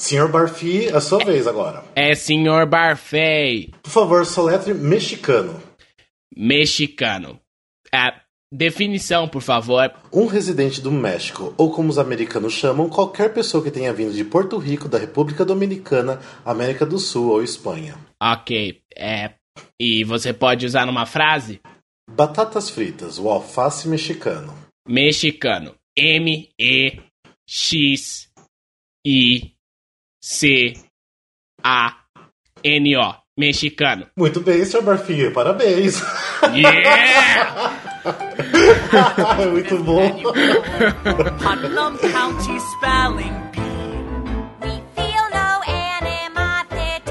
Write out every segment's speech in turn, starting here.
Senhor Barfi, é a sua vez agora. É, senhor Barfei. Por favor, soletre mexicano. Mexicano. É, definição, por favor. Um residente do México, ou como os americanos chamam, qualquer pessoa que tenha vindo de Porto Rico, da República Dominicana, América do Sul ou Espanha. Ok, é. E você pode usar numa frase? Batatas fritas, o alface mexicano. Mexicano. M-E-X-I-C-A-N-O. Mexicano. Muito bem, Sr. Barfi, parabéns. Yeah! Muito bom. Putnam County Spelling Bee. We feel no animosity,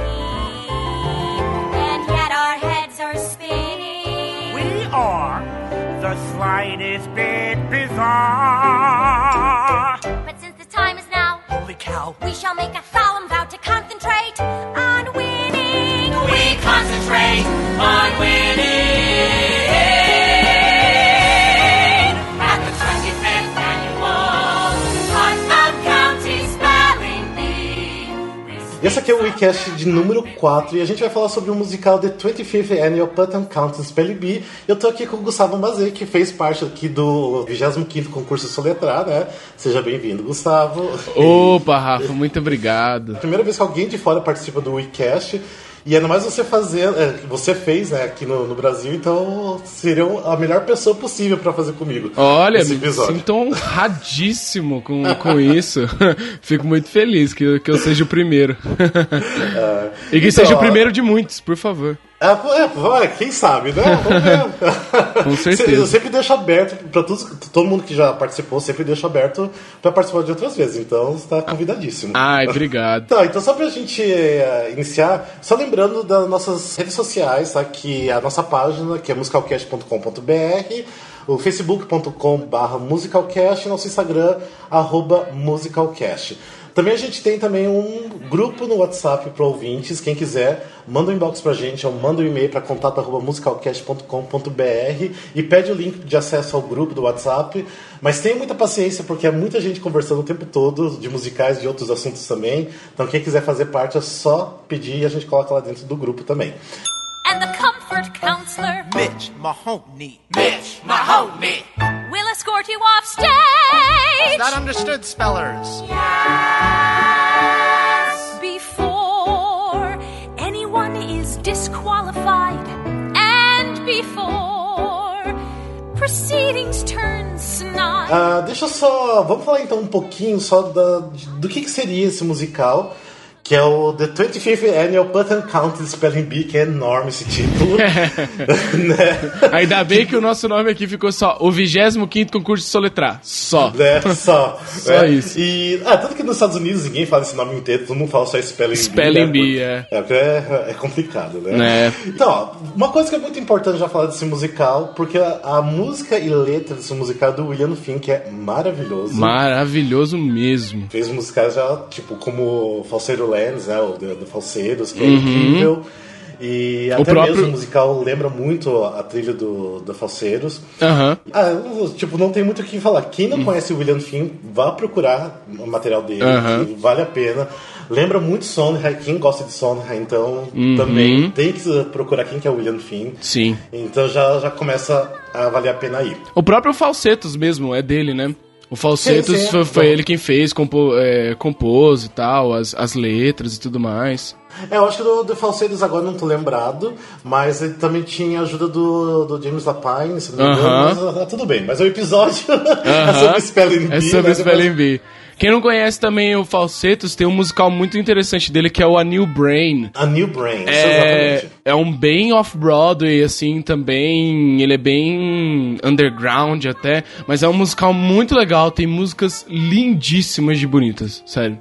and yet our heads are spinning. We are the slightest bit bizarre. Holy cow. we shall make a solemn vow to concentrate on winning. We concentrate on winning Esse aqui é o WeCast de número 4 e a gente vai falar sobre o musical The 25th Annual Putnam County Spelling Bee. Eu tô aqui com o Gustavo Mazei, que fez parte aqui do 25º concurso Soletrar, né? Seja bem-vindo, Gustavo. Opa, Rafa, muito obrigado. Primeira vez que alguém de fora participa do WeCast. E ainda mais você fazer, é, você fez, né, aqui no, no Brasil, então seria a melhor pessoa possível pra fazer comigo. Olha, esse me sinto honradíssimo com, com isso. Fico muito feliz que, eu- que eu seja o primeiro. e que Então, seja o ó, primeiro de muitos, por favor. É, é, quem sabe, né? Vamos ver. Com certeza. Eu sempre deixo aberto todos, todo mundo que já participou, sempre deixo aberto pra participar de outras vezes. Então você tá convidadíssimo. Ai, obrigado. Tá, então só pra gente eh, iniciar, só lembrando das nossas redes sociais, tá? Que a nossa página, que é musicalcast.com.br, o facebook.com.br musicalcast e nosso Instagram, arroba musicalcast. Também a gente tem também um grupo no WhatsApp para ouvintes, quem quiser, manda um inbox pra gente, ou manda um e-mail para contato@musicalcast.com.br e pede o link de acesso ao grupo do WhatsApp. Mas tenha muita paciência, porque é muita gente conversando o tempo todo, de musicais e de outros assuntos também. Então quem quiser fazer parte é só pedir e a gente coloca lá dentro do grupo também. And the comfort counselor Mitch Mahoney. Mitch Mahoney. will escort you off stage Not understood spellers. before anyone is disqualified and before proceedings turn snide. Ah, deixa eu só. Vamos falar então um pouquinho só da, do que, que seria esse musical. Que é o The 25th Annual Putnam County Spelling Bee, que é enorme esse título. né? Ainda bem que o nosso nome aqui ficou só o 25 concurso de soletrar. Só. né? Só. Só né? isso. E, ah, tanto que nos Estados Unidos ninguém fala esse nome inteiro, todo mundo fala só Spelling, Spelling Bee. Bee, né? É, porque é, é complicado, né? Né. Então, ó, uma coisa que é muito importante já falar desse musical, porque a, a música e letra desse musical é do William Finn, que é maravilhoso. Maravilhoso mesmo. Fez musicais já, tipo, como Falseiro Lands, né? O do, do Falseiros, que é Uhum. incrível. E até próprio- mesmo o musical lembra muito a trilha do, do Falseiros. Aham. Ah, tipo, não tem muito o que falar. Quem não conhece o William Finn, vá procurar o material dele, que vale a pena. Lembra muito Sondheim, quem gosta de Sondheim, então Uhum. também tem que procurar quem que é o William Finn. Sim. Então já, já começa a valer a pena ir. O próprio Falsetos mesmo é dele, né? O Falsetos Sim, sim. foi, foi ele quem fez, compo, é, compôs e tal, as, as letras e tudo mais. É, eu acho que do, do agora não tô lembrado, mas ele também tinha a ajuda do, do James Lapine, se não me engano, Aham. mas ah, tudo bem. Mas o episódio é Aham. sobre Spelling Bee. É sobre né? o Spelling Bee. Quem não conhece também o Falsetos, tem um musical muito interessante dele que é o A New Brain. A New Brain, É, exatamente. É um bem off-Broadway, assim, também. Ele é bem underground até. Mas é um musical muito legal. Tem músicas lindíssimas de bonitas, sério.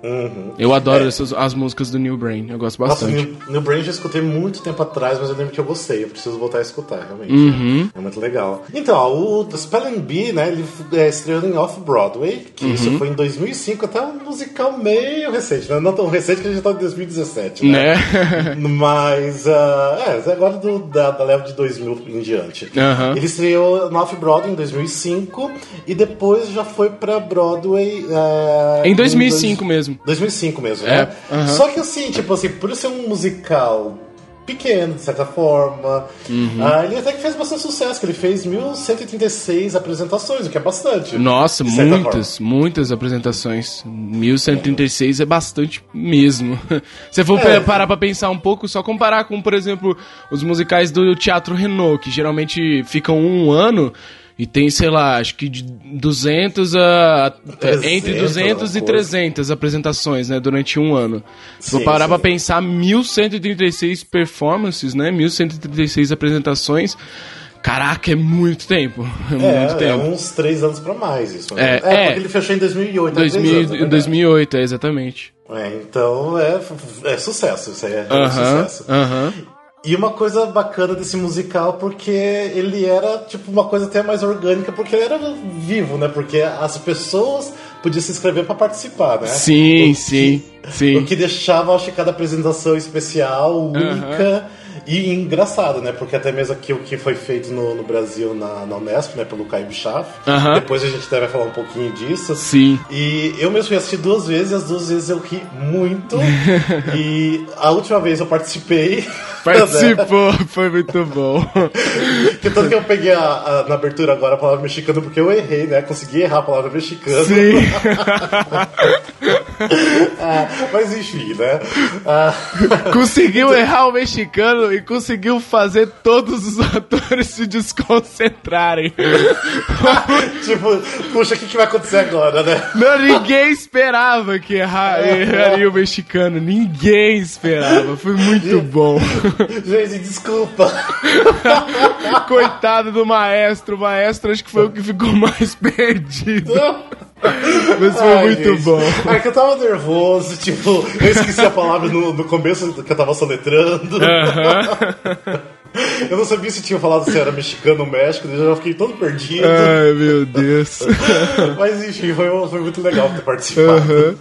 Eu adoro essas, as músicas do New Brain. Eu gosto Uhum. É. Nossa, bastante. New, New Brain eu já escutei muito tempo atrás, mas eu lembro que eu gostei. Eu preciso voltar a escutar, realmente. Uhum. É muito legal. Então, ó, o The Spelling Bee, né, ele é, estreou em Off-Broadway, que Uhum. isso foi em 2005, até um musical meio recente, né? Não tão recente que a gente tá em 2017, né? Né? Mas, ah, é, agora do, da, da leva de 2000 em diante. Aham. Ele estreou na Off-Broadway em 2005 e depois já foi pra Broadway... é, Em 2005 dois- mesmo. 2005 mesmo, É, né? aham. Só que assim, tipo assim, por ser um musical pequeno, de certa forma, Uhum. ah, ele até que fez bastante sucesso, que ele fez 1136 apresentações, o que é bastante. Nossa, de certa muitas, muitas apresentações. 1136 é bastante mesmo. Se for É. parar pra pensar um pouco, só comparar com, por exemplo, os musicais do Teatro Renault, que geralmente ficam um ano e tem, sei lá, acho que de 200 a. 300, entre 200 e alguma coisa. 300 apresentações, né, durante um ano. Se Sim, parar sim. pra pensar, 1136 performances, né, 1136 apresentações. Caraca, é muito tempo. É, muito É, é tempo. uns três anos pra mais isso. né? É, É, é. porque ele fechou em 2008. há três 2000, anos, é verdade. 2008, é, exatamente. É, então é, é sucesso, isso aí é, é Aham, sucesso. aham. E uma coisa bacana desse musical, porque ele era, tipo, uma coisa até mais orgânica, porque ele era vivo, né? Porque as pessoas podiam se inscrever pra participar, né? Sim, O sim, que, sim. O que deixava, acho que cada apresentação especial, única e engraçada, né? Porque até mesmo aqui o que foi feito no, no Brasil na, na Unesp, né? Pelo Caio Bichaf. Depois a gente vai falar um pouquinho disso. Sim. E eu mesmo fui assistir duas vezes, e as duas vezes eu ri muito. e a última vez eu participei. Participou, foi muito bom. que tanto que eu peguei a, a- na abertura agora a palavra mexicano porque eu errei, né? Consegui errar a palavra mexicano. Sim. Ah, mas enfim, né? Ah, conseguiu errar o mexicano e conseguiu fazer todos os atores se desconcentrarem. tipo, puxa, o que, que vai acontecer agora, né? Não, ninguém esperava que errar, erraria o mexicano. Ninguém esperava. Foi muito bom. Gente, desculpa. Coitado do maestro. O maestro acho que foi o que ficou mais perdido. Mas foi Ai, muito gente. bom. É que eu tava nervoso, tipo, eu esqueci a palavra no, no começo que eu tava soletrando. Eu não sabia se tinha falado se era mexicano ou México, eu já fiquei todo perdido. Ai, meu Deus. Mas enfim, foi, foi muito legal ter participado.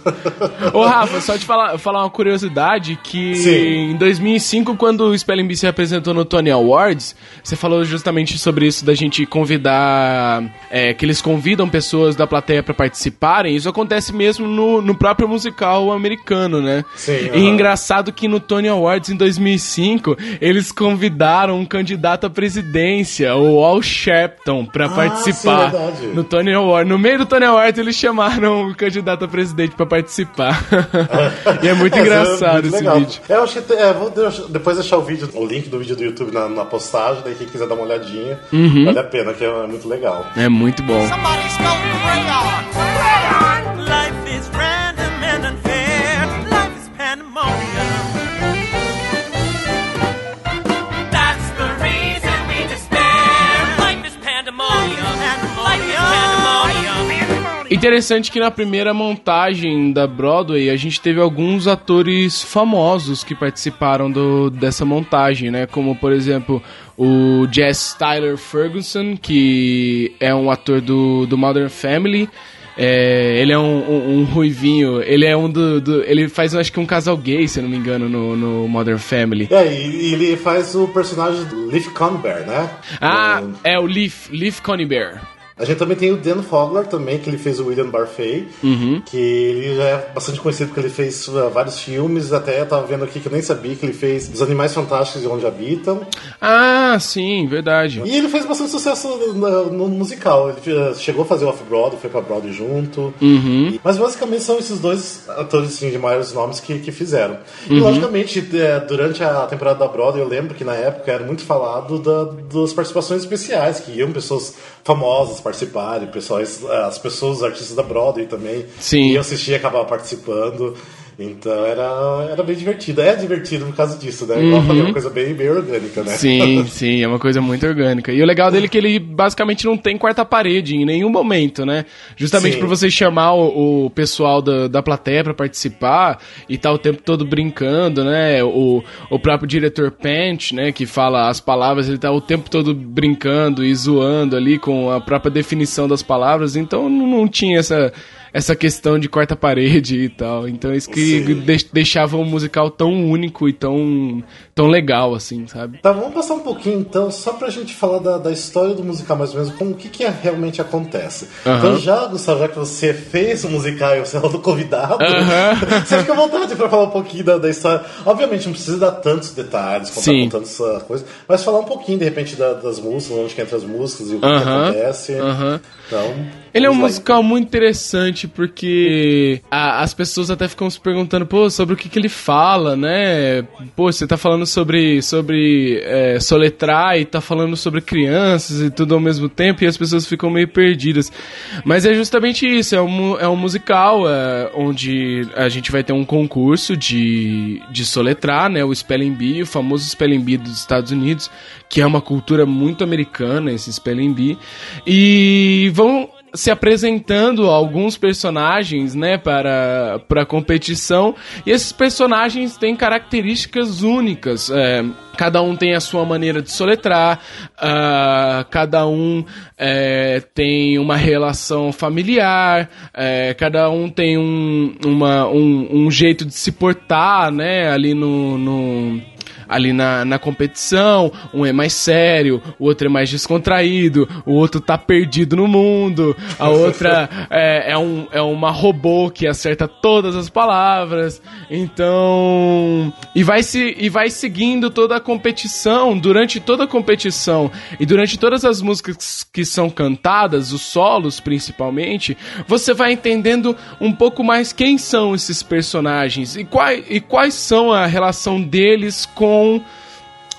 Ô, Rafa, só te falar, falar uma curiosidade que Sim. em 2005, quando o Spelling Bee se apresentou no Tony Awards, você falou justamente sobre isso da gente convidar, é, que eles convidam pessoas da plateia pra participarem. Isso acontece mesmo no, no próprio musical americano, né? Sim, E engraçado que no Tony Awards em 2005, eles convidaram um candidato à presidência, o Al Sharpton, pra participar. Ah, sim, verdade. no Tony Awards. No meio do Tony Awards, eles chamaram o candidato a presidente pra participar. e é muito É, engraçado muito esse vídeo. É, eu acho que é, vou de- depois deixar o vídeo, o link do vídeo do YouTube na, na postagem, daí quem quiser dar uma olhadinha, Uhum. vale a pena, que é muito legal. É muito bom. Somebody spell crayon. Life is Interessante que na primeira montagem da Broadway a gente teve alguns atores famosos que participaram do, dessa montagem, né? Como por exemplo o Jess Tyler Ferguson, que é um ator do, do Modern Family. É, ele é um, um- um ruivinho, ele é um do, do- Ele faz acho que um casal gay, se eu não me engano, no, no Modern Family. É, e, ele faz o personagem do Leaf Conbear, né? Ah, O- é o Leaf, Leaf Coney Bear. A gente também tem o Dan Fogler também, que ele fez o William Barfay, Uhum. que ele já é bastante conhecido porque ele fez uh, vários filmes, até eu tava vendo aqui que eu nem sabia que ele fez Os Animais Fantásticos e Onde Habitam. Ah, sim, verdade. E ele fez bastante sucesso no, no musical. Ele uh, chegou a fazer Off-Broadway, foi pra Broadway junto. Uhum. E- mas basicamente são esses dois atores assim, de maiores nomes que, que fizeram. E Uhum. logicamente, é, durante a temporada da Broadway, eu lembro que na época era muito falado da, das participações especiais, que iam pessoas famosas participarem, pessoas, as pessoas, os artistas da Broadway também. Sim. E eu assistia e acabava participando. Então era, era bem divertido. É divertido por causa disso, né? Igual eu falei, uma coisa bem, bem orgânica, né? Uhum. Sim, sim, é uma coisa muito orgânica. E o legal dele é que ele basicamente não tem quarta parede em nenhum momento, né? Justamente por você chamar o, o pessoal da, da plateia pra participar e tá o tempo todo brincando, né? O, o próprio diretor Pant, né, que fala as palavras, ele tá o tempo todo brincando e zoando ali com a própria definição das palavras, então não, não tinha essa essa questão de quarta parede e tal. Então isso que de- deixava o musical tão único e tão, tão legal, assim, sabe? Tá, vamos passar um pouquinho então, só pra gente falar da, da história do musical mais ou menos, como o que, que realmente acontece. Então já, Gustavo, já que você fez o musical e você é o convidado, você fica à vontade pra falar um pouquinho da, da história. Obviamente não precisa dar tantos detalhes, contar Sim. com tantas uh, coisas, mas falar um pouquinho, de repente, da- das músicas, onde que entra as músicas e o que, que acontece. Então, Ele é um lá. musical muito interessante porque a- as pessoas até ficam se perguntando, pô, sobre o que, que ele fala, né? Pô, você tá falando sobre, sobre é, soletrar e tá falando sobre crianças e tudo ao mesmo tempo e as pessoas ficam meio perdidas. Mas é justamente isso, é um, é um musical é, onde a gente vai ter um concurso de, de soletrar, né? O Spelling Bee, o famoso Spelling Bee dos Estados Unidos, que é uma cultura muito americana, esse Spelling Bee. E vão se apresentando alguns personagens, né, para, para a competição. E esses personagens têm características únicas. é, cada um tem a sua maneira de soletrar, ah, cada um é, tem uma relação familiar, é, cada um tem um, uma, um, um jeito de se portar, né, ali no- no ali na, na competição, um é mais sério, o outro é mais descontraído, o outro tá perdido no mundo, a outra é, é, um, é uma robô que acerta todas as palavras, então. E vai, se, e vai seguindo toda a competição, durante toda a competição e durante todas as músicas que são cantadas, os solos principalmente, você vai entendendo um pouco mais quem são esses personagens e, quai, e quais são a relação deles com,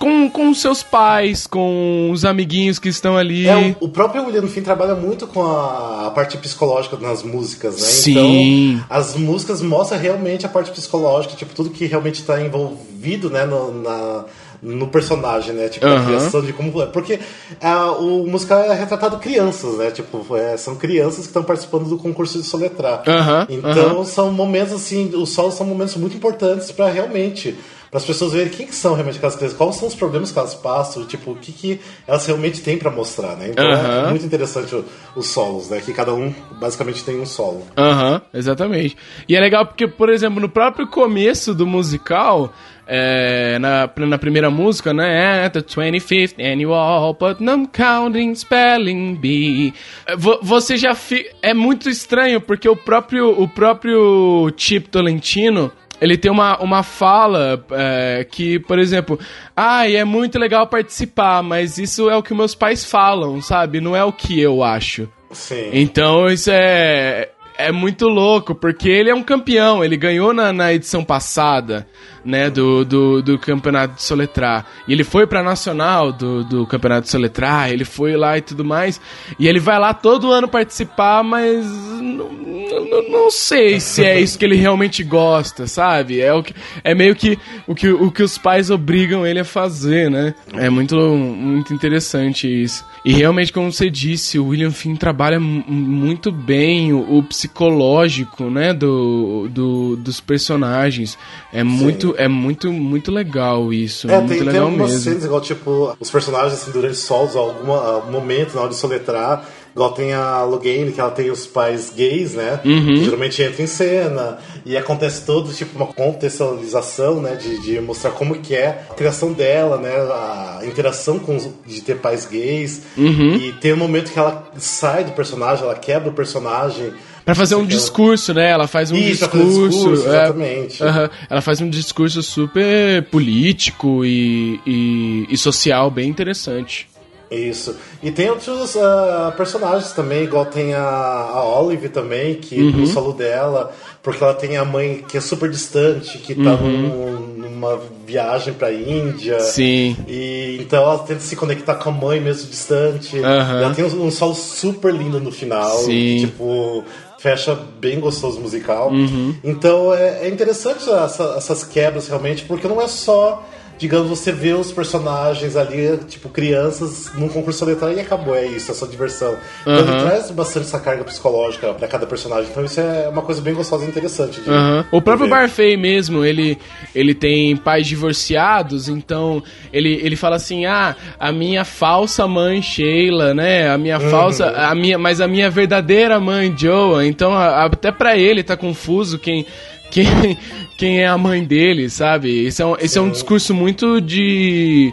com, com seus pais, com os amiguinhos que estão ali. É, o, próprio William Finn trabalha muito com a, a parte psicológica nas músicas, né? Sim. Então, as músicas mostram realmente a parte psicológica, tipo, tudo que realmente está envolvido, né, no, na- no personagem, né? Tipo, a Aham. criação de como... Porque ah, o musical é retratado crianças, né? Tipo, é, são crianças que estão participando do concurso de soletrar. Aham, Então, são momentos, assim, os solos são momentos muito importantes para realmente... Para as pessoas verem quem que são realmente aquelas crianças, quais são os problemas que elas passam, tipo, o que, que elas realmente têm para mostrar, né? Então Aham. é muito interessante os solos, né? Que cada um basicamente tem um solo. Aham, exatamente. E é legal porque, por exemplo, no próprio começo do musical, é, na, na primeira música, né? At the 25th annual Putnam Counting Spelling Bee. É, vo- Você já fi... É muito estranho porque o próprio, o próprio Chip Tolentino. Ele tem uma, uma fala é, que, por exemplo, ai, é muito legal participar, mas isso é o que meus pais falam, sabe? Não é o que eu acho. Sim. Então isso é, é muito louco, porque ele é um campeão, ele ganhou na, na edição passada, né, do, do, do campeonato de soletrar. E ele foi pra nacional do, do campeonato de soletrar, ele foi lá e tudo mais. E ele vai lá todo ano participar, mas não, não, não sei se é isso que ele realmente gosta, sabe? É, o que, é meio que o, que o que os pais obrigam ele a fazer, né? É muito, muito interessante isso. E realmente, como você disse, o William Finn trabalha mu- muito bem o, o psicológico, né, do, do- dos personagens. É muito, é muito, muito legal isso. É, muito tem, tem legal algumas mesmo. cenas, igual, tipo, os personagens, assim, durante solos, algum momento na hora de soletrar, igual tem a Loghain, que ela tem os pais gays, né? Uhum. Que geralmente entra em cena, e acontece todo, tipo, uma contextualização, né? De, de mostrar como que é a criação dela, né? A interação com os, de ter pais gays. Uhum. E tem um momento que ela sai do personagem, ela quebra o personagem. Pra fazer um Ela- discurso, né? Ela faz um Isso, discurso. discurso, é, exatamente. aham. ela faz um discurso super político e, e, e social bem interessante. Isso. E tem outros ah, personagens também, igual tem a, a Olive também, que Uhum. no solo dela, porque ela tem a mãe que é super distante, que tá num- numa viagem pra Índia. Uhum. Sim. E então ela tenta se conectar com a mãe mesmo distante. E ela tem um, um solo super lindo no final. Sim. que, tipo, fecha bem gostoso musical. Uhum. Então é, é interessante essa- essas quebras realmente, porque não é só digamos, você vê os personagens ali, tipo, crianças, num concurso solitário e acabou, é isso, é só diversão. Então ele traz bastante essa carga psicológica pra cada personagem. Então isso é uma coisa bem gostosa e interessante. De, Aham. O próprio. Barfei mesmo, ele, ele tem pais divorciados, então ele, ele fala assim: ah, a minha falsa mãe Sheila, né? A minha falsa. A minha, mas a minha verdadeira mãe Joa. Então, a- até pra ele tá confuso quem. Quem, quem é a mãe dele, sabe? Esse é um, esse é um discurso muito de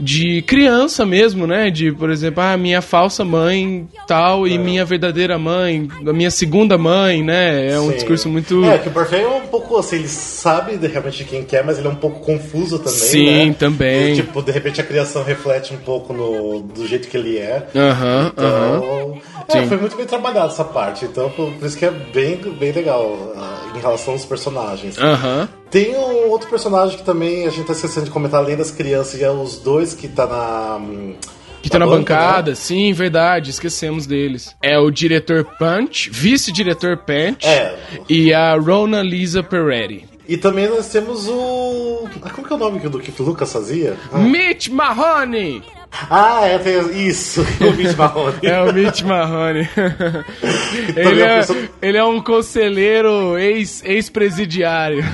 de criança mesmo, né? De, por exemplo, ah, minha falsa mãe tal e minha verdadeira mãe, a minha segunda mãe, né? É um Sim. discurso muito É, que o Barfei é um pouco assim, ele sabe de realmente quem quer, mas ele é um pouco confuso também. Sim, né? também. E, tipo, de repente a criação reflete um pouco no, do jeito que ele é. Aham, aham. Então, é, Sim. foi muito bem trabalhado essa parte. Então, por, por isso que é bem, bem legal ah, em relação aos personagens. Aham. Tem um outro personagem que também a gente tá esquecendo de comentar, além das crianças, e é os dois que tá na. hum, Que tá na banca, bancada, né? sim, verdade, esquecemos deles. É o diretor Punch, vice-diretor Punch É. e a Rona Lisa Peretti. E também nós temos o. Ah, como que é o nome do que o Lucas fazia? Ah, Mitch Mahoney! Ah é, isso, o Mitch Marrone. É o Mitch Mahoney. ele, é, pessoa- ele é um conselheiro ex- ex-presidiário.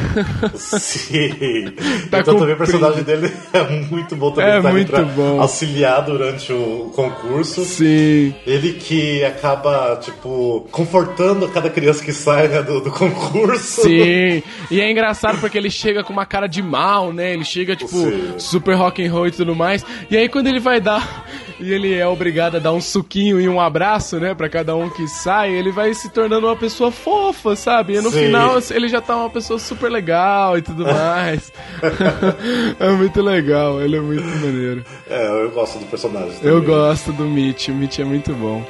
Sim. Tá então também o personagem dele é muito bom também. É tá muito pra bom. Auxiliar durante o concurso. sim. Ele que acaba, tipo, confortando cada criança que sai né, do, do concurso. Sim, e é engraçado porque ele chega com uma cara de mal, né? Ele chega, tipo, Sim. super rock and roll e tudo mais. E aí quando ele vai dar. E ele é obrigado a dar um suquinho e um abraço, né? Pra cada um que sai, ele vai se tornando uma pessoa fofa, sabe? E no Sim. final ele já tá uma pessoa super legal e tudo mais. é muito legal, ele é muito maneiro. É, eu gosto do personagem. Eu também. gosto do Mitch, o Mitch é muito bom.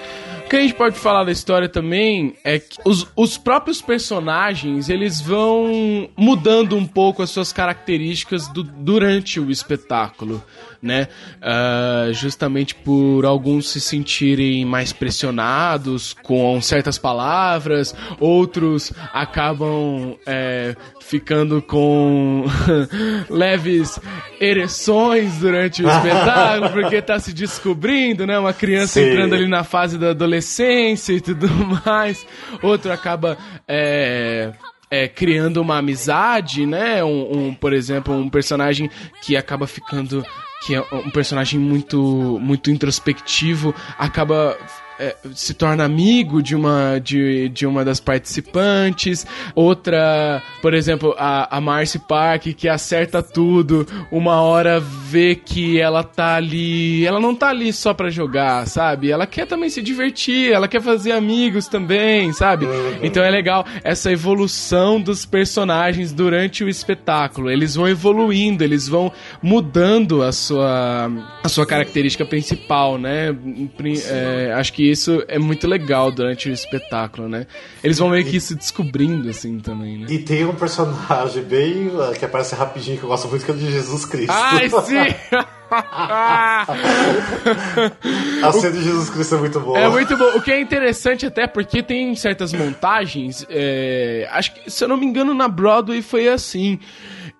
O que a gente pode falar da história também é que os, os próprios personagens, eles vão mudando um pouco as suas características do- durante o espetáculo, né? Ah, justamente por alguns se sentirem mais pressionados com certas palavras, outros acabam é, ficando com leves ereções durante o espetáculo, porque tá se descobrindo, né? Uma criança Sim. entrando ali na fase da adolescência e tudo mais. Outro acaba. é, é, criando uma amizade, né? Um, um, por exemplo, um personagem que acaba ficando. que é um personagem muito, muito introspectivo, acaba é, se torna amigo de uma, de, de uma das participantes. Outra, por exemplo, a, a Marcy Park, que acerta tudo. Uma hora vê que ela tá ali. Ela não tá ali só pra jogar, sabe? Ela quer também se divertir, ela quer fazer amigos também, sabe? Então é legal essa evolução dos personagens durante o espetáculo. Eles vão evoluindo, eles vão mudando a sua, a sua característica principal, né? É, acho que isso é muito legal durante o espetáculo, né? Eles vão meio que se descobrindo, assim, também, né? E tem um personagem bem. uh, que aparece rapidinho que eu gosto muito, que é o de Jesus Cristo. Ai, sim! A cena de Jesus Cristo é muito boa. É muito bom. O que é interessante até porque tem certas montagens, é, acho que, se eu não me engano, na Broadway foi assim,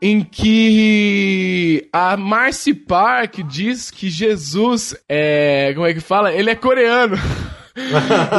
em que a Marcy Park diz que Jesus é, como é que fala? Ele é coreano.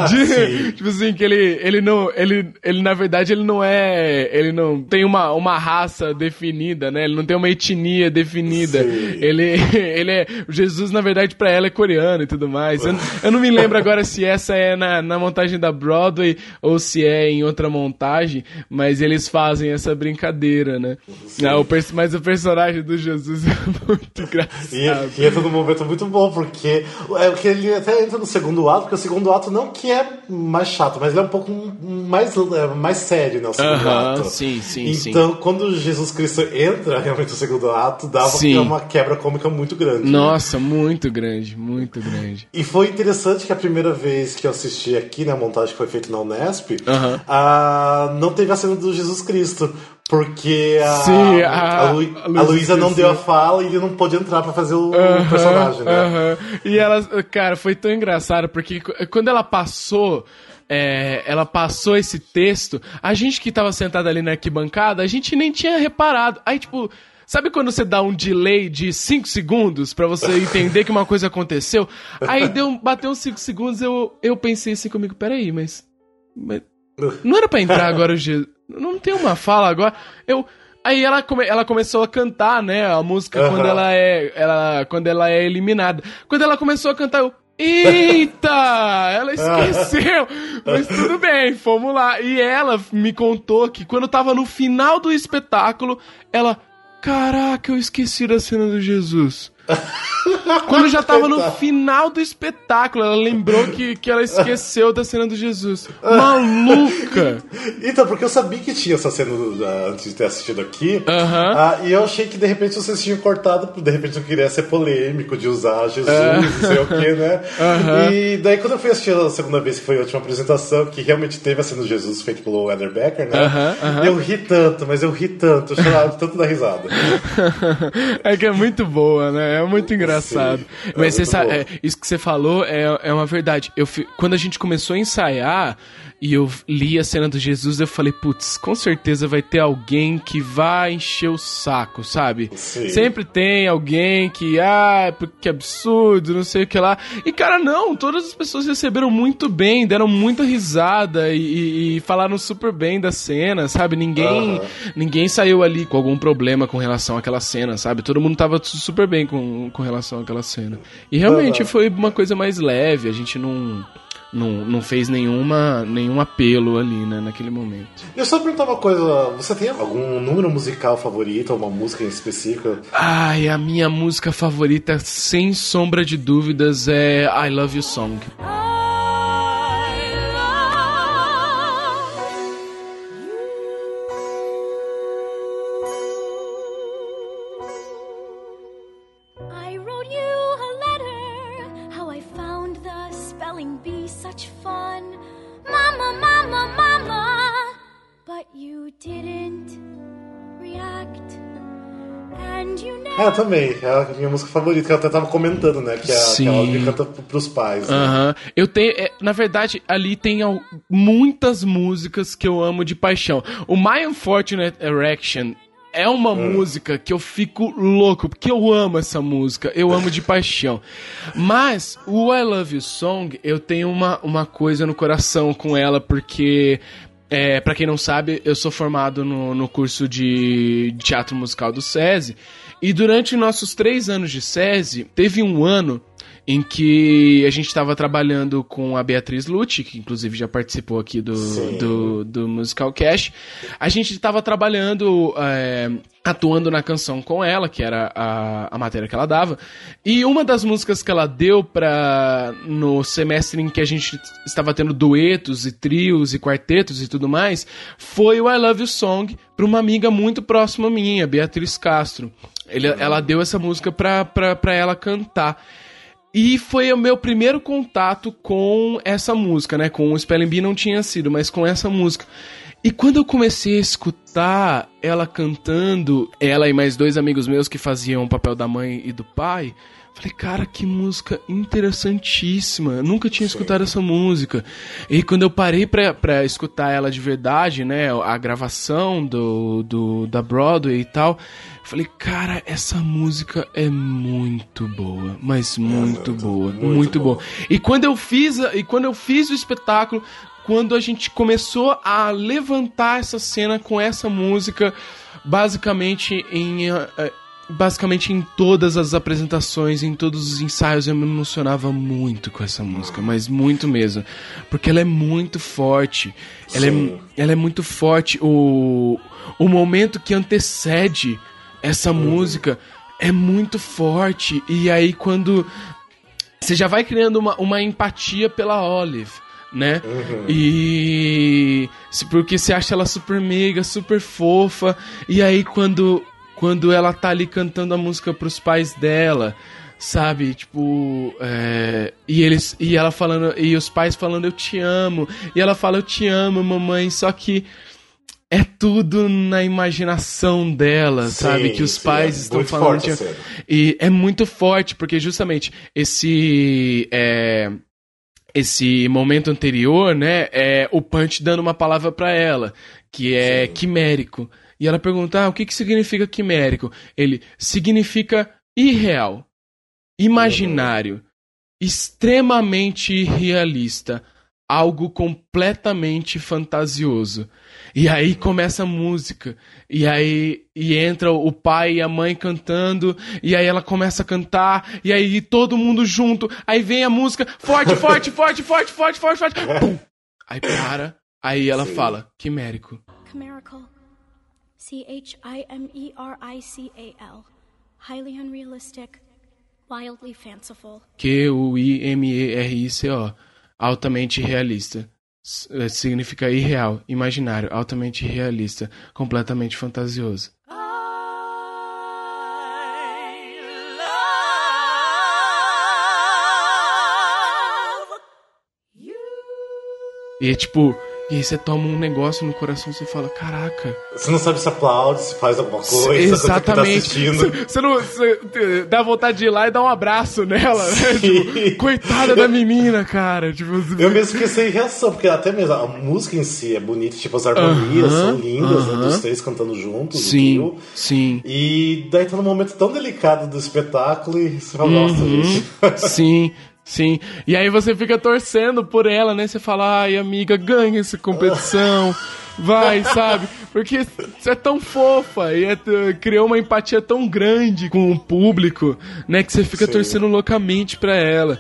De- tipo assim, que ele, ele não. Ele, ele, na verdade, ele não é. Ele não tem uma, uma raça definida, né? Ele não tem uma etnia definida. Sim. Ele, ele é. o Jesus, na verdade, pra ela é coreano e tudo mais. Eu, eu não me lembro agora se essa é na, na montagem da Broadway ou se é em outra montagem, mas eles fazem essa brincadeira, né? Ah, o mas o personagem do Jesus é muito engraçado. E, e entra num momento muito bom, porque é que ele até entra no segundo ato, porque o segundo ato não que é mais chato, mas ele é um pouco mais, é, mais sério, né? O segundo Aham, ato. sim, sim, sim. Então, quando Jesus Cristo entra realmente no segundo ato, dava Sim. uma quebra cômica muito grande. né? Nossa, muito grande, muito grande. E foi interessante que a primeira vez que eu assisti aqui, né, a montagem que foi feita na Unesp, Aham. a- não teve a cena do Jesus Cristo. Porque a, Sim, a- a, Lu- a Luísa não deu a fala e ele não pôde entrar pra fazer o, o Aham, personagem, né? aham. E ela, cara, foi tão engraçado, porque qu- quando ela passou. é, ela passou esse texto, a gente que tava sentado ali na arquibancada, a gente nem tinha reparado. Aí, tipo, Sabe quando você dá um delay de 5 segundos pra você entender que uma coisa aconteceu? Aí deu, bateu uns 5 segundos, eu, eu pensei assim comigo, peraí, mas, mas. Não era pra entrar agora o Jesus. Não tem uma fala agora. Eu. Aí ela, come, ela começou a cantar, né, a música Aham. quando ela é. Ela, quando ela é eliminada. Quando ela começou a cantar, eu. Eita! Ela esqueceu! Mas tudo bem, fomos lá. E ela me contou que quando tava no final do espetáculo, ela. Caraca, eu esqueci da cena do Jesus. Quando já tava no final do espetáculo, ela lembrou que, que ela esqueceu da cena do Jesus. Maluca! Então, porque eu sabia que tinha essa cena do- da- antes de ter assistido aqui. Ah, e eu achei que de repente vocês tinham cortado, de repente eu queria ser polêmico, de usar Jesus, É. não sei o que, né? E daí quando eu fui assistir a segunda vez, que foi a última apresentação, que realmente teve a cena do Jesus feito pelo Eder Becker, né? Eu ri tanto, mas eu ri tanto, eu chorava tanto da risada. é que é muito boa, né? É muito engraçado. Sim, é Mas você muito sabe, é, isso que você falou é, é uma verdade. Eu, quando a gente começou a ensaiar e eu li a cena do Jesus, eu falei, putz, com certeza vai ter alguém que vai encher o saco, sabe? Sim. Sempre tem alguém que, ah, que absurdo, não sei o que lá. E cara, não, todas as pessoas receberam muito bem, deram muita risada e, e- falaram super bem da cena, sabe? Ninguém, Aham. ninguém saiu ali com algum problema com relação àquela cena, sabe? Todo mundo tava super bem com, com relação àquela cena. E realmente Aham. foi uma coisa mais leve, a gente não, não, não fez nenhuma, nenhum apelo ali, né, naquele momento. Eu só perguntar uma coisa, você tem algum número musical favorito, uma música em específico? Ai, a minha música favorita, sem sombra de dúvidas, é I Love You Song. Didn't react. And you never. É, também, é a minha música favorita, que eu até tava comentando, né? Que é Sim. aquela que canta pro- pros pais. Né? Aham. Eu tenho. é, na verdade, ali tem al- muitas músicas que eu amo de paixão. O My Unfortunate Erection é uma música que eu fico louco, porque eu amo essa música, eu amo de paixão. Mas o I Love You Song, eu tenho uma, uma coisa no coração com ela, porque. É, para quem não sabe, eu sou formado no, no curso de teatro musical do SESI. E durante nossos três anos de SESI, teve um ano em que a gente estava trabalhando com a Beatriz Lucci, que inclusive já participou aqui do, Sim. do, do Musical Cash. A gente estava trabalhando, é, atuando na canção com ela, que era a, a matéria que ela dava. E uma das músicas que ela deu para no semestre em que a gente estava tendo duetos e trios e quartetos e tudo mais, foi o I Love You Song para uma amiga muito próxima minha, Beatriz Castro. Ele- ela deu essa música pra ela cantar. E foi o meu primeiro contato com essa música, né? Com o Spelling Bee não tinha sido, mas com essa música. E quando eu comecei a escutar ela cantando, ela e mais dois amigos meus que faziam o papel da mãe e do pai, falei, cara, que música interessantíssima. Eu nunca tinha escutado essa música. E quando eu parei pra, pra escutar ela de verdade, né? A gravação do, do, da Broadway e tal, falei, cara, essa música é muito boa. Mas muito boa, muito, muito boa. boa. E quando eu fiz, e quando eu fiz o espetáculo, quando a gente começou a levantar essa cena com essa música, basicamente em eh, eh, basicamente em todas as apresentações, em todos os ensaios eu me emocionava muito com essa música, mas muito mesmo, porque ela é muito forte. Ela Sim. é, ela é muito forte o o momento que antecede essa música é muito forte. E aí quando você já vai criando uma, uma empatia pela Olive, né? E se- porque você acha ela super meiga, super fofa, e aí quando quando ela tá ali cantando a música pros pais dela, sabe? Tipo, é, e eles e ela falando e os pais falando eu te amo, e ela fala eu te amo, mamãe, só que é tudo na imaginação dela, Sim, sabe? Que os sim, pais é estão falando. forte de-. E é muito forte, porque justamente esse. é, esse momento anterior, né? É o Punch dando uma palavra pra ela, que é quimérico. E ela pergunta: ah, o que, que significa quimérico? Ele significa irreal, imaginário, extremamente irrealista, algo completamente fantasioso. E aí começa a música, e aí e entra o pai e a mãe cantando, e aí ela começa a cantar, e aí todo mundo junto, aí vem a música, forte, forte, forte, forte, forte, forte, forte, pum! Aí para, aí ela fala, quimérico. Chimerical. C H I M E R I C A L. Highly unrealistic. Wildly fanciful. Q-U-I-M-E-R-I-C-O. Altamente realista. Eh, Significa irreal, imaginário, altamente realista, completamente fantasioso. E é tipo, e aí você toma um negócio no coração e você fala, caraca. Você não sabe se aplaude, se faz alguma coisa, Exatamente. quando tá assistindo. Você- Você não. Você dá vontade de ir lá e dar um abraço nela, né? Tipo, coitada da menina, cara. Tipo, Eu mesmo fiquei sem reação, porque até mesmo a música em si é bonita, tipo, as harmonias Aham, são lindas, né, aham. dos três cantando juntos. Sim, sim. E daí tá num momento tão delicado do espetáculo e você fala, nossa, Uhum. gente. Sim, sim. E aí você fica torcendo por ela, né? Você fala, ai, amiga, ganha essa competição. Vai, sabe? Porque você é tão fofa e é criou uma empatia tão grande com o público, né? Que você fica Sim. torcendo loucamente pra ela.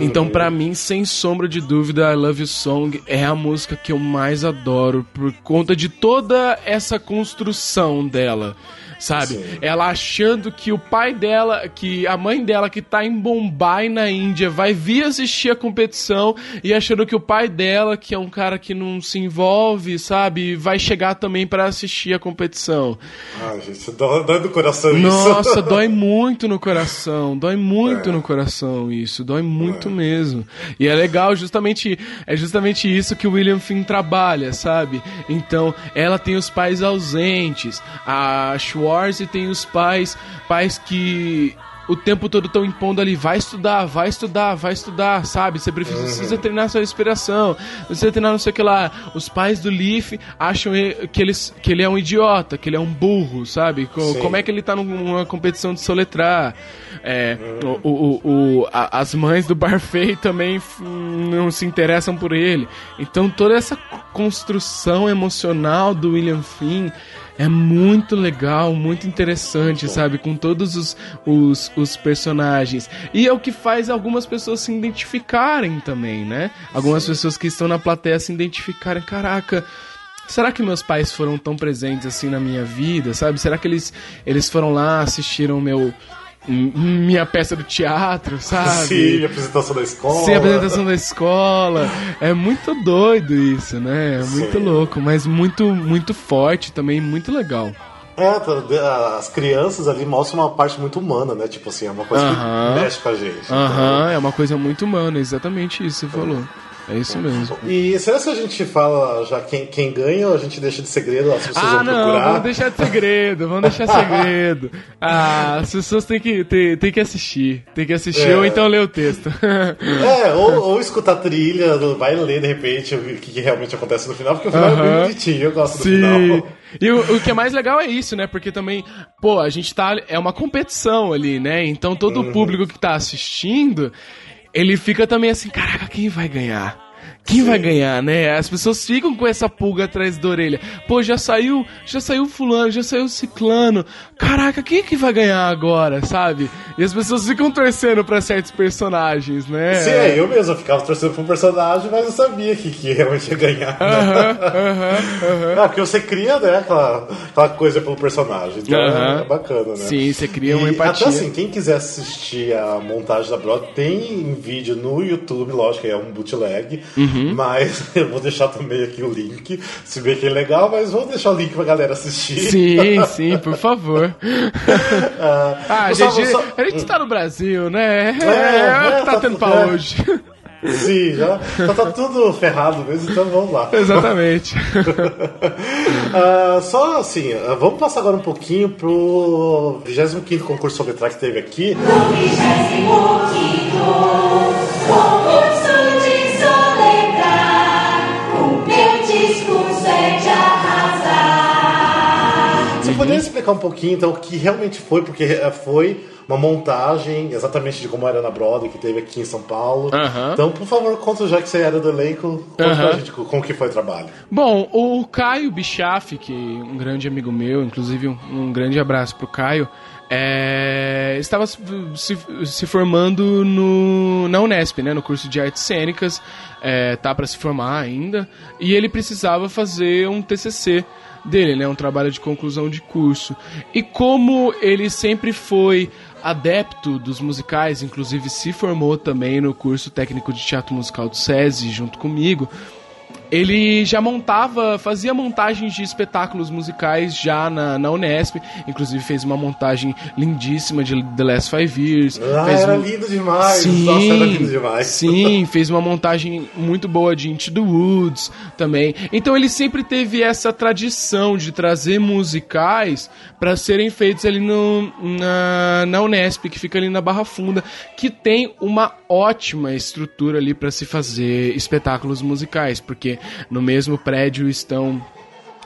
Então, pra mim, sem sombra de dúvida, I Love You Song é a música que eu mais adoro por conta de toda essa construção dela. Sabe? Sim. Ela achando que o pai dela, que a mãe dela que tá em Bombay na Índia vai vir assistir a competição e achando que o pai dela, que é um cara que não se envolve, sabe, vai chegar também pra assistir a competição. Ai, gente, dói, dói do coração Nossa, isso. dói muito no coração, dói muito É. no coração isso, dói muito mesmo. E é legal, justamente, é justamente isso que o William Finn trabalha, sabe? Então, ela tem os pais ausentes, a Schwarze tem os pais, pais que o tempo todo estão impondo ali, vai estudar, vai estudar, vai estudar, sabe? Você precisa, precisa treinar sua respiração, precisa treinar não sei o que lá. Os pais do Leaf acham que, eles, que ele é um idiota, que ele é um burro, sabe? Sim. Como é que ele tá numa competição de soletrar? É, o, o, o- a- as mães do Barfei também não se interessam por ele. Então toda essa construção emocional do William Finn é muito legal, muito interessante, sabe? Com todos os, os, os personagens. E é o que faz algumas pessoas se identificarem também, né? Algumas pessoas que estão na plateia se identificarem. Caraca. Será que meus pais foram tão presentes assim na minha vida, sabe? Será que eles, eles foram lá, assistiram meu minha peça do teatro, sabe? Sim, a apresentação da escola. Sim, a apresentação da escola. É muito doido isso, né? É muito Sim. louco, mas muito, muito forte também, muito legal. É, tá, as crianças ali mostram uma parte muito humana, né? Tipo assim, é uma coisa Aham. que mexe com a gente. Aham, é uma coisa muito humana, exatamente isso que você falou. É isso mesmo. E será que a gente fala já quem, quem ganha ou a gente deixa de segredo, as pessoas Ah, vão não, procurar? vamos deixar de segredo, vamos deixar segredo. Ah, as pessoas têm que, têm, têm que assistir. Tem que assistir É. ou então ler o texto. É, ou, ou escutar a trilha, vai ler de repente o que, que realmente acontece no final, porque o final é Aham. bem bonitinho, eu gosto do Sim. final. E o, o que é mais legal é isso, né? Porque também, pô, a gente tá. É uma competição ali, né? Então todo Uhum. o público que tá assistindo, ele fica também assim, caraca, quem vai ganhar? Quem vai ganhar, né? As pessoas ficam com essa pulga atrás da orelha. Pô, já saiu, já saiu fulano, já saiu ciclano. Caraca, quem é que vai ganhar agora, sabe? E as pessoas ficam torcendo pra certos personagens, né? Sim, é, eu mesmo ficava torcendo pro personagem, mas eu sabia que, que realmente ia ganhar. né? Aham. Ah, porque você cria, né, aquela, aquela coisa pelo personagem. Então Aham. é bacana, né? Sim, você cria uma E empatia. Até assim, quem quiser assistir a montagem da Broadway, tem em vídeo no YouTube, lógico, é um bootleg. Uhum. Uhum. Mas eu vou deixar também aqui o link. Se bem que é legal, mas vou deixar o link pra galera assistir. Sim, sim, por favor. ah, ah Gustavo, gente, só... a gente tá no Brasil, né? É, é, é o que tá, tá tendo pra é. hoje. Sim, já, tá tudo ferrado mesmo, então vamos lá. Exatamente. uh, só assim, ah, vamos passar agora um pouquinho pro 25 concurso sobre track que teve aqui. 25 poderia explicar um pouquinho, então, o que realmente foi, porque eh, foi uma montagem exatamente de como era na Broadway, que teve aqui em São Paulo. Então, por favor, conta já que você era do elenco, conta pra Aham. gente como que foi o trabalho. Bom, o Caio Bichaf, que é um grande amigo meu, inclusive um, um grande abraço pro Caio, é, estava se, se- se formando no, na Unesp, né, no curso de artes cênicas, é, tá para se formar ainda, e ele precisava fazer um TCC dele, né, um trabalho de conclusão de curso. E como ele sempre foi adepto dos musicais, inclusive se formou também no curso técnico de teatro musical do SESI junto comigo, ele já montava, fazia montagens de espetáculos musicais já na, na Unesp, inclusive fez uma montagem lindíssima de The Last Five Years. Ah, fez era um- lindo demais! Sim, Nossa, era lindo demais. sim, fez uma montagem muito boa de Into the Woods também. Então ele sempre teve essa tradição de trazer musicais para serem feitos ali no, na, na Unesp, que fica ali na Barra Funda, que tem uma ótima estrutura ali para se fazer espetáculos musicais, porque no mesmo prédio estão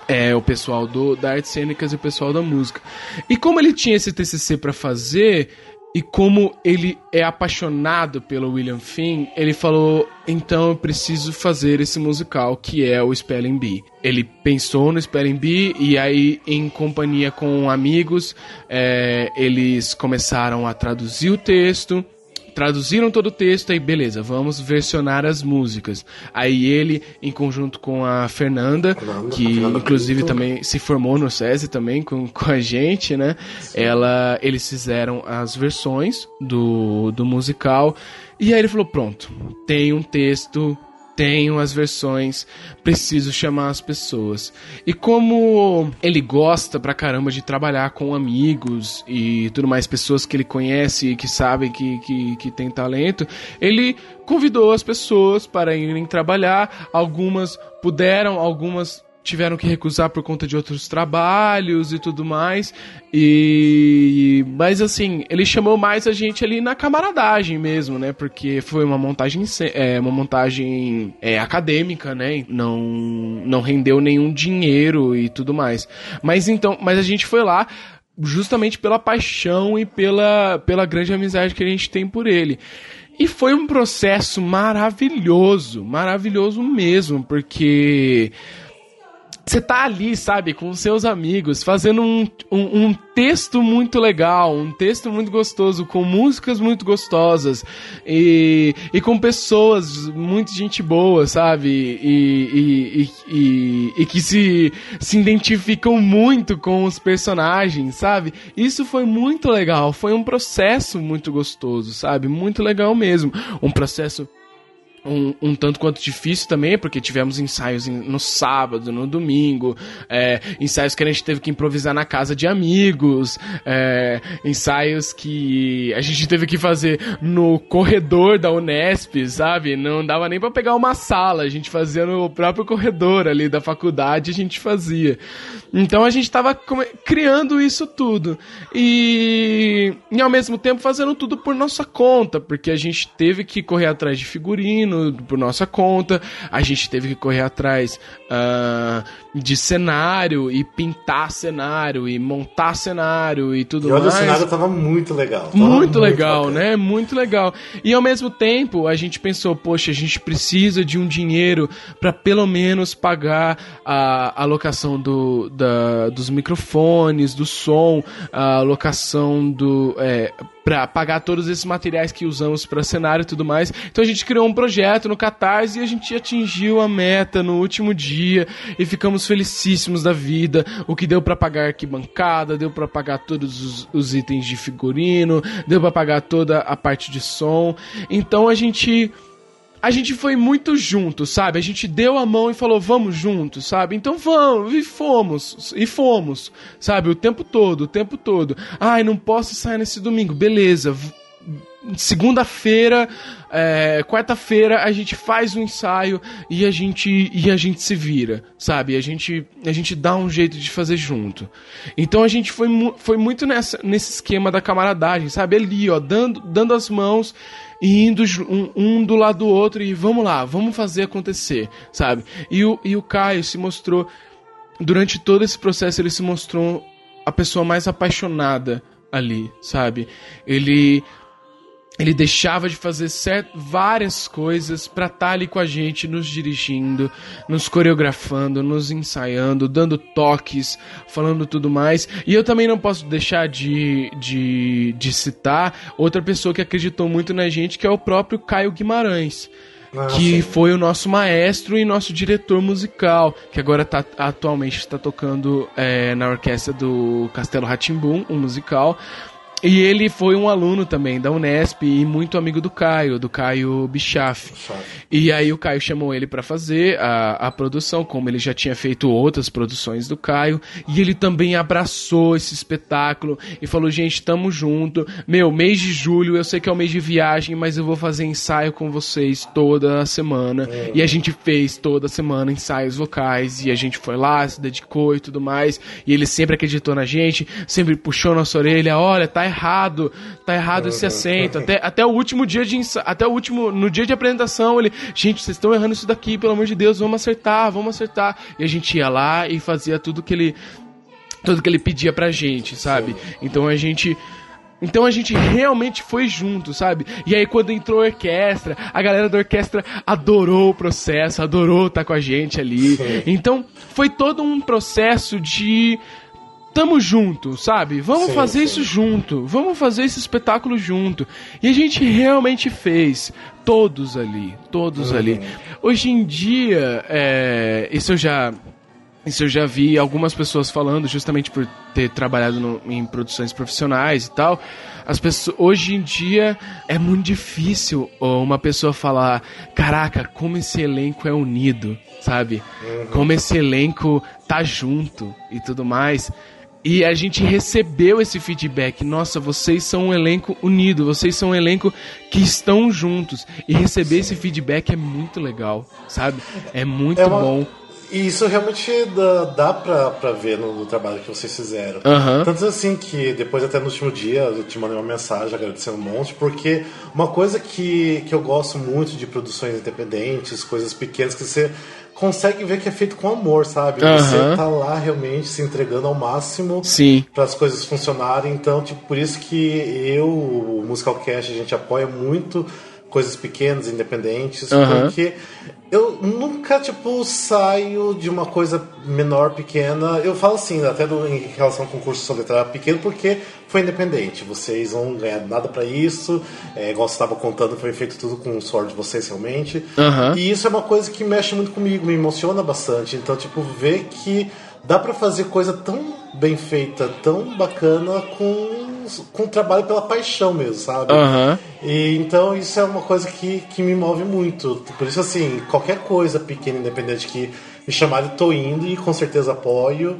é, o pessoal do, da artes cênicas e o pessoal da música. E como ele tinha esse TCC para fazer e como ele é apaixonado pelo William Finn, ele falou: então eu preciso fazer esse musical que é o Spelling Bee. Ele pensou no Spelling Bee e aí, em companhia com amigos, é, eles começaram a traduzir o texto traduziram todo o texto aí beleza vamos versionar as músicas. Aí ele em conjunto com a Fernanda Fernanda, que a Fernanda inclusive Pinto. também se formou no SESI também com, com a gente né? Ela eles fizeram as versões do, do musical. E aí ele falou pronto tem um texto tenho as versões, preciso chamar as pessoas. E como ele gosta pra caramba de trabalhar com amigos e tudo mais, pessoas que ele conhece e que sabem que, que, que tem talento, ele convidou as pessoas para irem trabalhar. Algumas puderam, algumas tiveram que recusar por conta de outros trabalhos e tudo mais. E mas assim, ele chamou mais a gente ali na camaradagem mesmo, né? Porque foi uma montagem é, uma montagem é, acadêmica, né? Não não rendeu nenhum dinheiro e tudo mais. Mas então, mas a gente foi lá justamente pela paixão e pela pela grande amizade que a gente tem por ele. E foi um processo maravilhoso, maravilhoso mesmo, porque você tá ali, sabe, com seus amigos, fazendo um, um, um texto muito legal, um texto muito gostoso, com músicas muito gostosas e, e com pessoas muito gente boa, sabe? E, e, e, e, e que se, se identificam muito com os personagens, sabe? Isso foi muito legal, foi um processo muito gostoso, sabe? Muito legal mesmo. Um processo um, um tanto quanto difícil também, porque tivemos ensaios no sábado, no domingo, é, ensaios que a gente teve que improvisar na casa de amigos, é, ensaios que a gente teve que fazer no corredor da Unesp, sabe? Não dava nem pra pegar uma sala, a gente fazia no próprio corredor ali da faculdade, a gente fazia. Então a gente tava criando isso tudo. E, e ao mesmo tempo fazendo tudo por nossa conta, porque a gente teve que correr atrás de figurino por nossa conta, a gente teve que correr atrás ah, de cenário e pintar cenário e montar cenário e tudo E olha, o mais. cenário tava muito legal. tava Muito legal, bacana. né? Muito legal. E ao mesmo tempo, a gente pensou, poxa, a gente precisa de um dinheiro para pelo menos pagar a, a locação do, da, dos microfones, do som, a locação do. É, para pagar todos esses materiais que usamos para cenário e tudo mais. Então a gente criou um projeto no Catarse e a gente atingiu a meta no último dia e ficamos felicíssimos da vida. O que deu para pagar arquibancada, deu para pagar todos os, os itens de figurino, deu para pagar toda a parte de som. Então a gente a gente foi muito junto, sabe? A gente deu a mão e falou, vamos juntos, sabe? Então vamos, e fomos, e fomos, sabe? O tempo todo, o tempo todo. Ai, não posso sair nesse domingo, beleza. Segunda-feira, é, quarta-feira a gente faz um ensaio e a gente e a gente se vira, sabe? A gente a gente dá um jeito de fazer junto. Então a gente foi, foi muito nessa, nesse esquema da camaradagem, sabe? Ali, ó, dando, dando as mãos e indo um, um do lado do outro e vamos lá, vamos fazer acontecer, sabe? E o, e o Caio se mostrou, durante todo esse processo, ele se mostrou a pessoa mais apaixonada ali, sabe? Ele ele deixava de fazer certo, várias coisas para estar tá ali com a gente, nos dirigindo, nos coreografando, nos ensaiando, dando toques, falando tudo mais. E eu também não posso deixar de, de, de citar outra pessoa que acreditou muito na gente, que é o próprio Caio Guimarães. Ah, que sim. foi o nosso maestro e nosso diretor musical, que agora tá, atualmente está tocando é, na orquestra do Castelo Ratimbum, um musical. E ele foi um aluno também da Unesp e muito amigo do Caio, do Caio Bichaf. E aí o Caio chamou ele para fazer a, a produção, como ele já tinha feito outras produções do Caio, e ele também abraçou esse espetáculo e falou: "Gente, tamo junto. Meu, mês de julho, eu sei que é o mês de viagem, mas eu vou fazer ensaio com vocês toda semana". É. E a gente fez toda semana ensaios locais e a gente foi lá, se dedicou e tudo mais. E ele sempre acreditou na gente, sempre puxou nossa orelha: "Olha, tá errado, tá errado esse acento. Até, até o último dia de até o último, no dia de apresentação, ele, gente, vocês estão errando isso daqui, pelo amor de Deus, vamos acertar, vamos acertar. E a gente ia lá e fazia tudo que ele tudo que ele pedia pra gente, sabe? Então a gente então a gente realmente foi junto, sabe? E aí quando entrou a orquestra, a galera da orquestra adorou o processo, adorou estar com a gente ali. Sim. Então foi todo um processo de tamo junto, sabe? Vamos sim, fazer sim. isso junto. Vamos fazer esse espetáculo junto. E a gente realmente fez. Todos ali. Todos uhum. ali. Hoje em dia, é, isso eu já. Isso eu já vi algumas pessoas falando, justamente por ter trabalhado no, em produções profissionais e tal. As pessoas, hoje em dia é muito difícil uma pessoa falar: caraca, como esse elenco é unido, sabe? Uhum. Como esse elenco tá junto e tudo mais. E a gente recebeu esse feedback. Nossa, vocês são um elenco unido, vocês são um elenco que estão juntos. E receber esse feedback é muito legal, sabe? É muito é uma... bom. E isso realmente dá, dá pra, pra ver no, no trabalho que vocês fizeram. Uhum. Tanto assim que depois, até no último dia, eu te mandei uma mensagem agradecendo um monte, porque uma coisa que, que eu gosto muito de produções independentes, coisas pequenas, que você consegue ver que é feito com amor, sabe? Uhum. Você tá lá realmente se entregando ao máximo para as coisas funcionarem. Então, tipo, por isso que eu, o Musicalcast, a gente apoia muito coisas pequenas, independentes, uhum. porque eu nunca, tipo, saio de uma coisa menor, pequena. Eu falo assim, até do, em relação ao concurso solitário pequeno, porque foi independente. Vocês não ganharam nada para isso. É, igual você estava contando, foi feito tudo com o suor de vocês realmente. Uhum. E isso é uma coisa que mexe muito comigo, me emociona bastante. Então, tipo, ver que dá para fazer coisa tão bem feita, tão bacana com com trabalho pela paixão mesmo, sabe? Uhum. E então isso é uma coisa que, que me move muito. Por isso, assim, qualquer coisa pequena, independente que me chamar, eu tô indo e com certeza apoio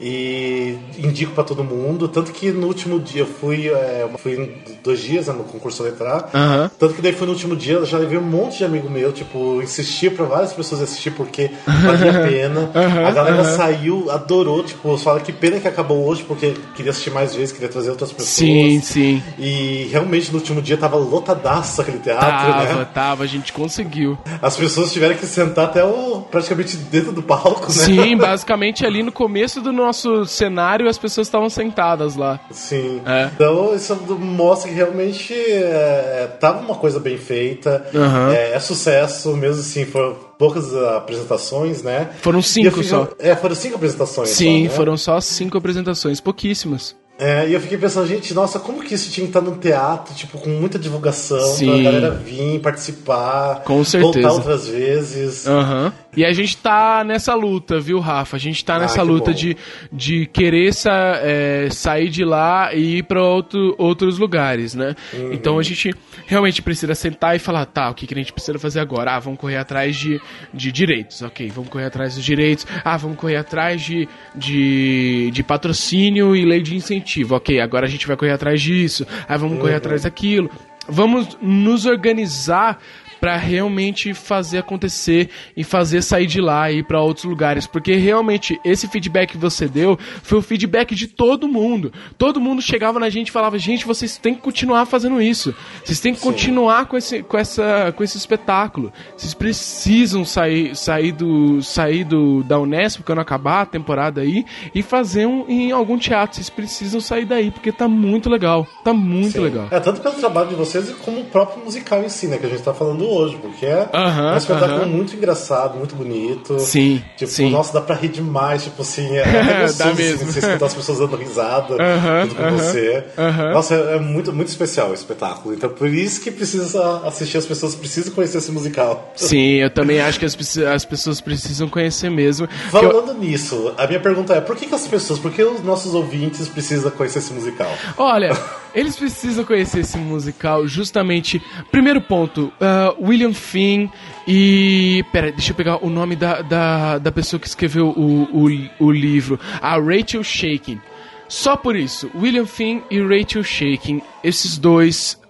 e indico para todo mundo. Tanto que no último dia eu fui, é, fui dois dias né, no concurso letrar. Uhum. Tanto que daí foi no último dia, já levei um monte de amigo meu, tipo, insistia para várias pessoas assistir porque valia a pena. Uhum, a galera uhum. saiu, adorou, tipo, fala que pena que acabou hoje porque queria assistir mais vezes, queria trazer outras pessoas. Sim, sim. E realmente no último dia tava lotadaço aquele teatro, tava, né? Tava, a gente conseguiu. As pessoas tiveram que sentar até o, praticamente dentro do palco, né? Sim, basicamente ali no começo do nosso cenário cenário as pessoas estavam sentadas lá. Sim. É. Então isso mostra que realmente é, tava uma coisa bem feita. Uhum. É, é, sucesso, mesmo assim, foram poucas apresentações, né? Foram cinco fico, só. É, foram cinco apresentações. Sim, só, né? foram só cinco apresentações, pouquíssimas. É, e eu fiquei pensando, gente, nossa, como que isso tinha que estar no teatro, tipo, com muita divulgação, Sim. pra galera vir, participar, com certeza. voltar outras vezes. Uhum. E a gente tá nessa luta, viu, Rafa? A gente tá ah, nessa luta de, de querer sa, é, sair de lá e ir pra outro, outros lugares, né? Uhum. Então a gente realmente precisa sentar e falar, tá, o que, que a gente precisa fazer agora? Ah, vamos correr atrás de, de direitos, ok, vamos correr atrás dos direitos. Ah, vamos correr atrás de, de, de patrocínio e lei de incentivo, ok, agora a gente vai correr atrás disso. Ah, vamos uhum. correr atrás daquilo. Vamos nos organizar pra realmente fazer acontecer e fazer sair de lá e ir pra outros lugares. Porque realmente esse feedback que você deu foi o feedback de todo mundo. Todo mundo chegava na gente e falava: gente, vocês têm que continuar fazendo isso. Vocês têm que continuar com esse, com, essa, com esse espetáculo. Vocês precisam sair, sair, do, sair do, da Unesp quando acabar a temporada aí e fazer um, em algum teatro. Vocês precisam sair daí, porque tá muito legal. Tá muito Sim. legal. É, tanto pelo trabalho de vocês como o próprio musical em si, né? Que a gente tá falando hoje, porque é Aham, um espetáculo aham. muito engraçado, muito bonito. Sim, Tipo, sim. nossa, dá pra rir demais, tipo assim, é, é gostoso, Dá assim, mesmo. você escutar as pessoas dando risada Aham, junto com você. Nossa, é, é muito, muito especial o espetáculo. Então por isso que precisa assistir, as pessoas precisam conhecer esse musical. Sim, eu também acho que as, as pessoas precisam conhecer mesmo. Que eu- Falando nisso, a minha pergunta é, por que, que as pessoas, por que os nossos ouvintes precisam conhecer esse musical? Olha, eles precisam conhecer esse musical justamente. Primeiro ponto, ah, William Finn e. Pera, deixa eu pegar o nome da, da, da pessoa que escreveu o, o, o livro. A Rachel Shakin. Só por isso, William Finn e Rachel Shakin, esses dois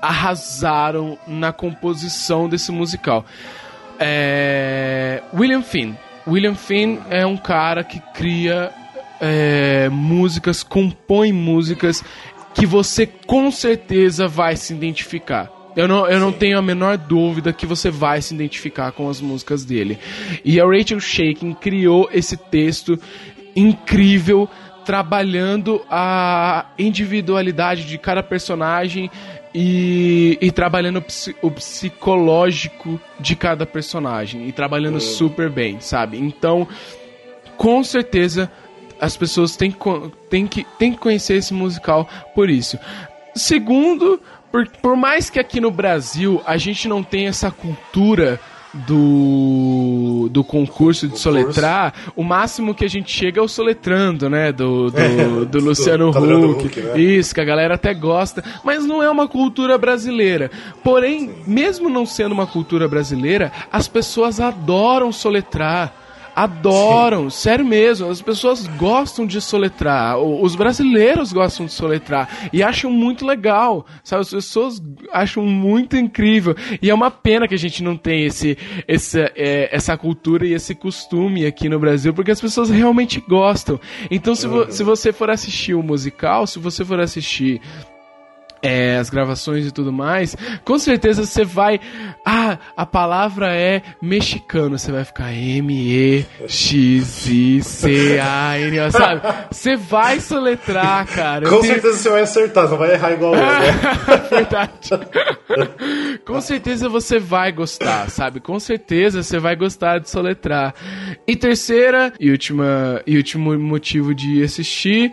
arrasaram na composição desse musical. É, William Finn. William Finn é um cara que cria é, músicas, compõe músicas que você com certeza vai se identificar. Eu não, eu não tenho a menor dúvida que você vai se identificar com as músicas dele. E a Rachel Shakin criou esse texto incrível, trabalhando a individualidade de cada personagem e, e trabalhando o, psi- o psicológico de cada personagem. E trabalhando super bem, sabe? Então, com certeza as pessoas têm, que têm, que, têm que conhecer esse musical por isso. Segundo, por, por mais que aqui no Brasil a gente não tenha essa cultura do, do concurso de soletrar, o máximo que a gente chega é o soletrando, né? Do, do, do Luciano do. Huck, né? Isso, que a galera até gosta, mas não é uma cultura brasileira. Porém, mesmo não sendo uma cultura brasileira, as pessoas adoram soletrar. Adoram, sério mesmo. As pessoas gostam de soletrar. Os brasileiros gostam de soletrar e acham muito legal, sabe? As pessoas acham muito incrível e é uma pena que a gente não tem esse, esse, é, essa cultura e esse costume aqui no Brasil, porque as pessoas realmente gostam. Então, se, vo- se você for assistir o musical, se você for assistir é, as gravações e tudo mais, com certeza você vai. Ah, a palavra é mexicano. Você vai ficar M-E-X-I-C-A-N, sabe? Você vai soletrar, cara. Com tenho- certeza você vai acertar, não vai errar igual eu, né? Verdade. Com certeza você vai gostar, sabe? Com certeza você vai gostar de soletrar. E terceira e última e último motivo de assistir.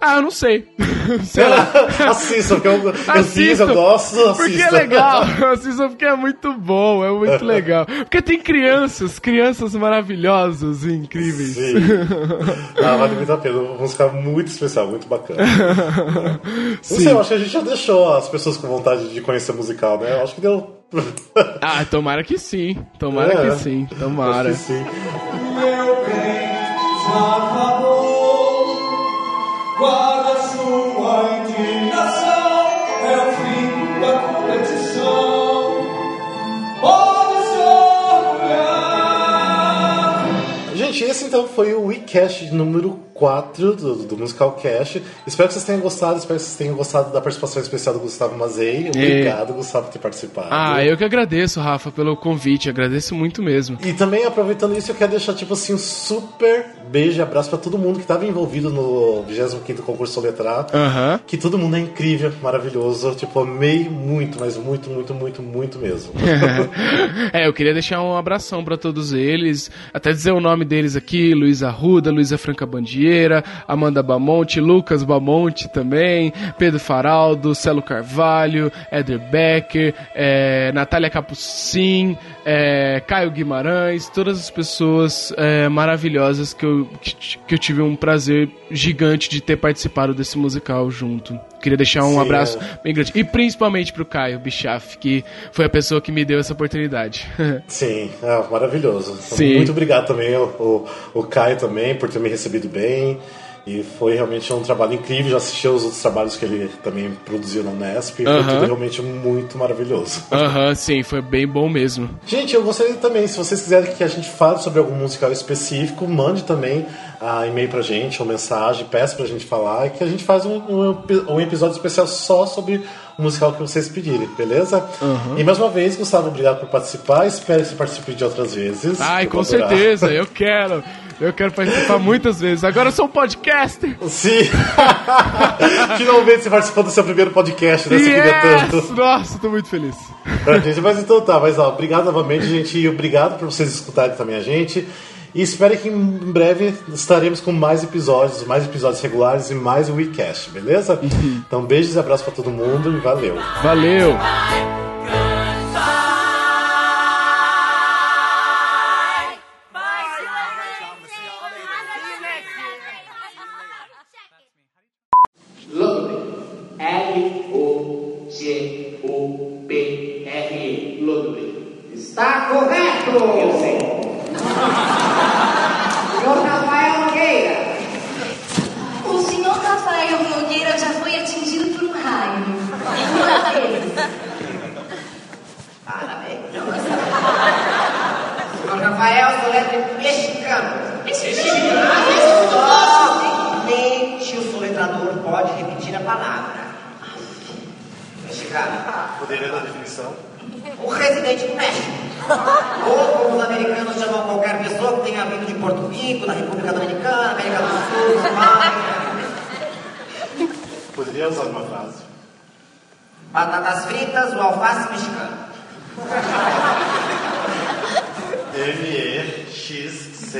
Ah, eu não sei. Sei lá. Assistam, porque eu, eu fiz, eu gosto, assistam. Porque é legal. Assistam porque é muito bom, é muito legal. Porque tem crianças, crianças maravilhosas e incríveis. Sim. Ah, vale muito a pena. Uma música muito especial, muito bacana. Não sei, eu acho que a gente já deixou as pessoas com vontade de conhecer musical, né? Eu acho que deu. Ah, tomara que sim. Tomara É. que sim. Tomara. Acho que sim. Meu bem já acabou. Sua indignação. É o fim da competição. Pode. Gente, esse então foi o WeCast número 4 do, do Musical Cast. Espero que vocês tenham gostado, espero que vocês tenham gostado da participação especial do Gustavo Mazei. Obrigado, Gustavo, por ter participado. Ah, eu que agradeço, Rafa, pelo convite. Agradeço muito mesmo. E também, aproveitando isso, eu quero deixar, tipo assim, um super beijo e abraço pra todo mundo que estava envolvido no 25º concurso Soletrar. Aham. Que todo mundo é incrível, maravilhoso. Tipo, amei muito, mas muito, muito, muito, muito mesmo. é, eu queria deixar um abração pra todos eles, até dizer o nome deles aqui: Luiz Arruda, Luísa Franca Bandieira, Amanda Bamonte, Lucas Bamonte também, Pedro Faraldo, Celo Carvalho, Eder Becker, é, Natália Capucin, é, Caio Guimarães, todas as pessoas é, maravilhosas que eu, que, que eu tive um prazer gigante de ter participado desse musical junto. Queria deixar um Sim, abraço é. bem grande. E principalmente pro Caio Bichaf, que foi a pessoa que me deu essa oportunidade. Sim, é, maravilhoso. Sim. Muito obrigado também, o, o, o Caio também, por ter me recebido bem. E foi realmente um trabalho incrível. Já assisti aos outros trabalhos que ele também produziu na Unesp. E foi Aham. tudo realmente muito maravilhoso. Aham, sim, foi bem bom mesmo. Gente, eu gostaria também, se vocês quiserem que a gente fale sobre algum musical específico, mande também ah, e-mail pra gente, ou mensagem, peça pra gente falar, que a gente faz um, um, um episódio especial só sobre o musical que vocês pedirem, beleza? E mais uma vez, Gustavo, obrigado por participar. Espero que você participe de outras vezes. Ai, com adorar. certeza, eu quero. Eu quero participar muitas vezes. Agora eu sou um podcaster. Sim! Finalmente você participou do seu primeiro podcast, né? Você queria tanto. Yes! Nossa, tô muito feliz. Pra gente, mas então tá, mas ó, obrigado novamente, gente, e obrigado por vocês escutarem também a gente. E espero que em breve estaremos com mais episódios, mais episódios regulares e mais WeCast, beleza? Então beijos e abraços pra todo mundo e valeu. Valeu. L-O-G-O-P-R-E. Ludwig. Está correto! Eu sei. Senhor Rafael Nogueira. O senhor Rafael Nogueira já foi atingido por um raio. Uma vez. Parabéns. Senhor Rafael Soletre mexicano. Somente o soletrador pode repetir a palavra. Mexicano. Poderia dar definição? O residente do México. Ou como os americanos chamam qualquer pessoa que tenha vindo de Porto Rico, da República Dominicana, América do Sul, Somália. Poderia usar uma frase. Batatas fritas, o alface mexicano. M-E-X-C.